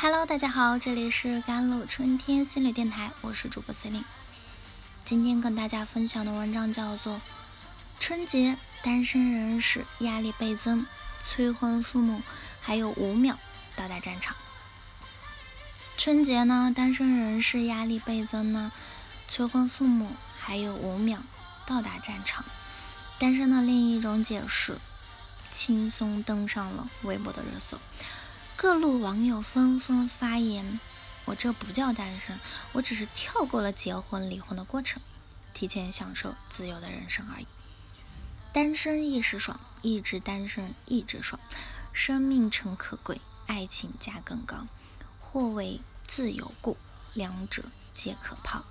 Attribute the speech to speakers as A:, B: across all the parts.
A: Hello，大家好，这里是甘露春天心理电台，我是主播 C 琳。今天跟大家分享的文章叫做《春节单身人士压力倍增，催婚父母还有五秒到达战场》。春节呢，单身人士压力倍增呢，催婚父母还有五秒到达战场。单身的另一种解释，轻松登上了微博的热搜。各路网友纷纷发言：“我这不叫单身，我只是跳过了结婚离婚的过程，提前享受自由的人生而已。单身一时爽，一直单身一直爽。生命诚可贵，爱情价更高。或为自由故，两者皆可抛。”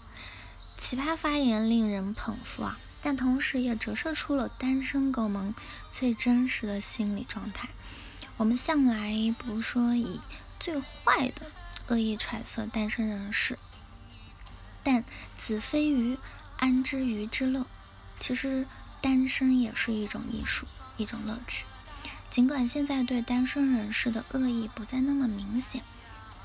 A: 奇葩发言令人捧腹啊，但同时也折射出了单身狗们最真实的心理状态。我们向来不说以最坏的恶意揣测单身人士，但子非鱼，安知鱼之乐？其实单身也是一种艺术，一种乐趣。尽管现在对单身人士的恶意不再那么明显，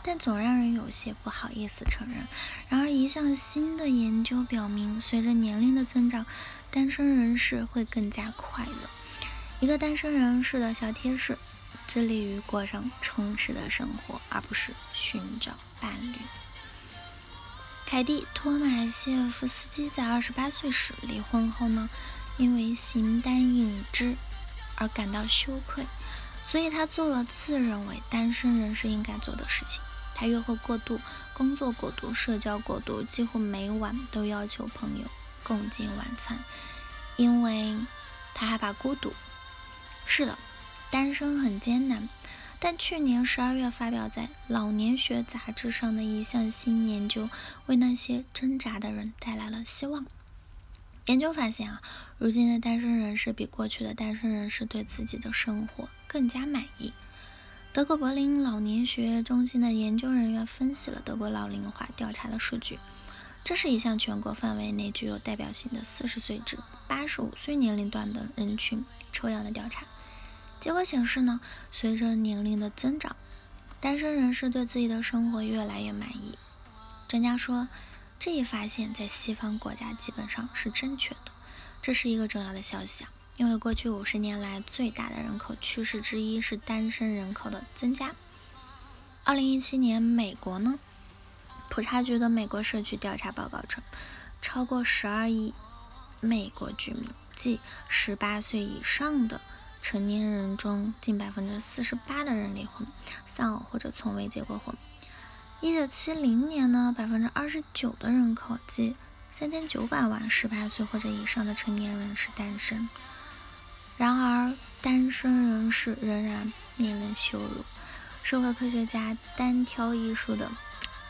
A: 但总让人有些不好意思承认。然而，一项新的研究表明，随着年龄的增长，单身人士会更加快乐。一个单身人士的小贴士。致力于过上充实的生活，而不是寻找伴侣。凯蒂·托马谢夫斯基在二十八岁时离婚后呢，因为形单影只而感到羞愧，所以他做了自认为单身人士应该做的事情。他约会过度，工作过度，社交过度，几乎每晚都要求朋友共进晚餐，因为他害怕孤独。是的。单身很艰难，但去年十二月发表在《老年学杂志》上的一项新研究，为那些挣扎的人带来了希望。研究发现啊，如今的单身人士比过去的单身人士对自己的生活更加满意。德国柏林老年学中心的研究人员分析了德国老龄化调查的数据，这是一项全国范围内具有代表性的四十岁至八十五岁年龄段的人群抽样的调查。结果显示呢，随着年龄的增长，单身人士对自己的生活越来越满意。专家说，这一发现在西方国家基本上是正确的。这是一个重要的消息啊，因为过去五十年来最大的人口趋势之一是单身人口的增加。二零一七年，美国呢，普查局的美国社区调查报告称，超过十二亿美国居民，即十八岁以上的。成年人中，近百分之四十八的人离婚、丧偶或者从未结过婚。一九七零年呢，百分之二十九的人口，即三千九百万十八岁或者以上的成年人是单身。然而，单身人士仍然面临羞辱。社会科学家、单挑艺术的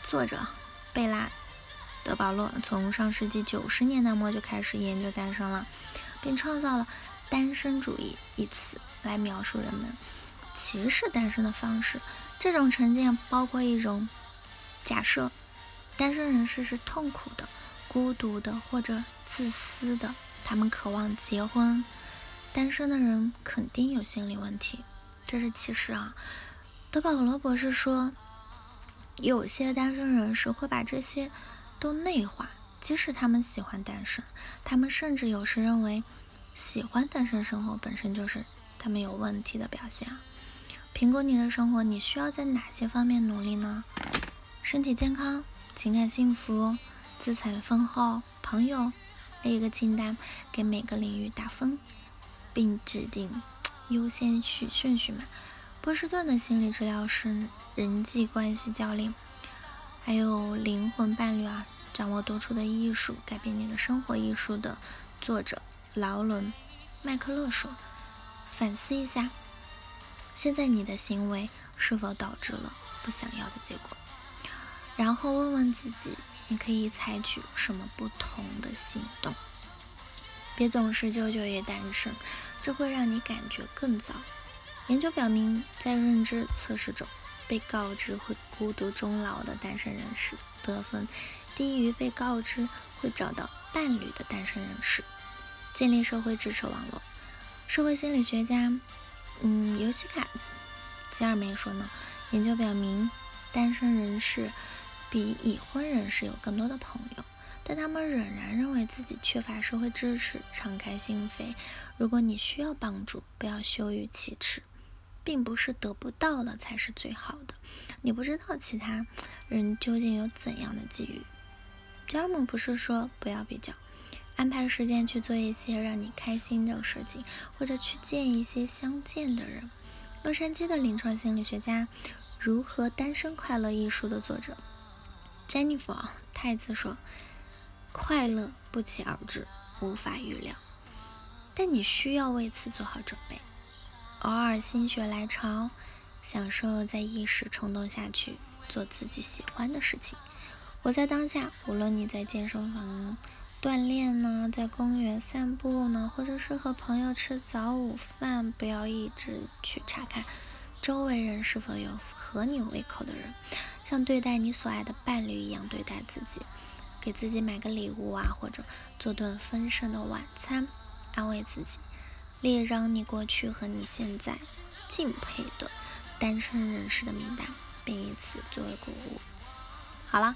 A: 作者贝拉德保罗，从上世纪九十年代末就开始研究单身了，并创造了。单身主义一词来描述人们歧视单身的方式。这种成见包括一种假设：单身人士是痛苦的、孤独的或者自私的，他们渴望结婚。单身的人肯定有心理问题，这是歧视啊！德保罗博士说，有些单身人士会把这些都内化，即使他们喜欢单身，他们甚至有时认为。喜欢单身生活本身就是他们有问题的表现。评估你的生活，你需要在哪些方面努力呢？身体健康、情感幸福、资产丰厚、朋友，列一个清单，给每个领域打分，并指定优先序顺序嘛。波士顿的心理治疗师、人际关系教练，还有灵魂伴侣啊，掌握独处的艺术，改变你的生活艺术的作者。劳伦·麦克勒说：“反思一下，现在你的行为是否导致了不想要的结果？然后问问自己，你可以采取什么不同的行动？别总是纠结于单身，这会让你感觉更糟。研究表明，在认知测试中，被告知会孤独终老的单身人士得分低于被告知会找到伴侣的单身人士。”建立社会支持网络。社会心理学家，嗯，尤西卡·吉尔梅说呢，研究表明，单身人士比已婚人士有更多的朋友，但他们仍然认为自己缺乏社会支持，敞开心扉。如果你需要帮助，不要羞于启齿，并不是得不到的才是最好的。你不知道其他人究竟有怎样的机遇。家人们不是说不要比较，安排时间去做一些让你开心的事情，或者去见一些相见的人。洛杉矶的临床心理学家《如何单身快乐》一书的作者 Jennifer 太子说：“快乐不期而至，无法预料，但你需要为此做好准备。偶尔心血来潮，享受在一时冲动下去做自己喜欢的事情。活在当下，无论你在健身房。”锻炼呢，在公园散步呢，或者是和朋友吃早午饭，不要一直去查看周围人是否有合你胃口的人，像对待你所爱的伴侣一样对待自己，给自己买个礼物啊，或者做顿丰盛的晚餐，安慰自己，列张你过去和你现在敬佩的单身人士的名单，并以此作为鼓舞。好了。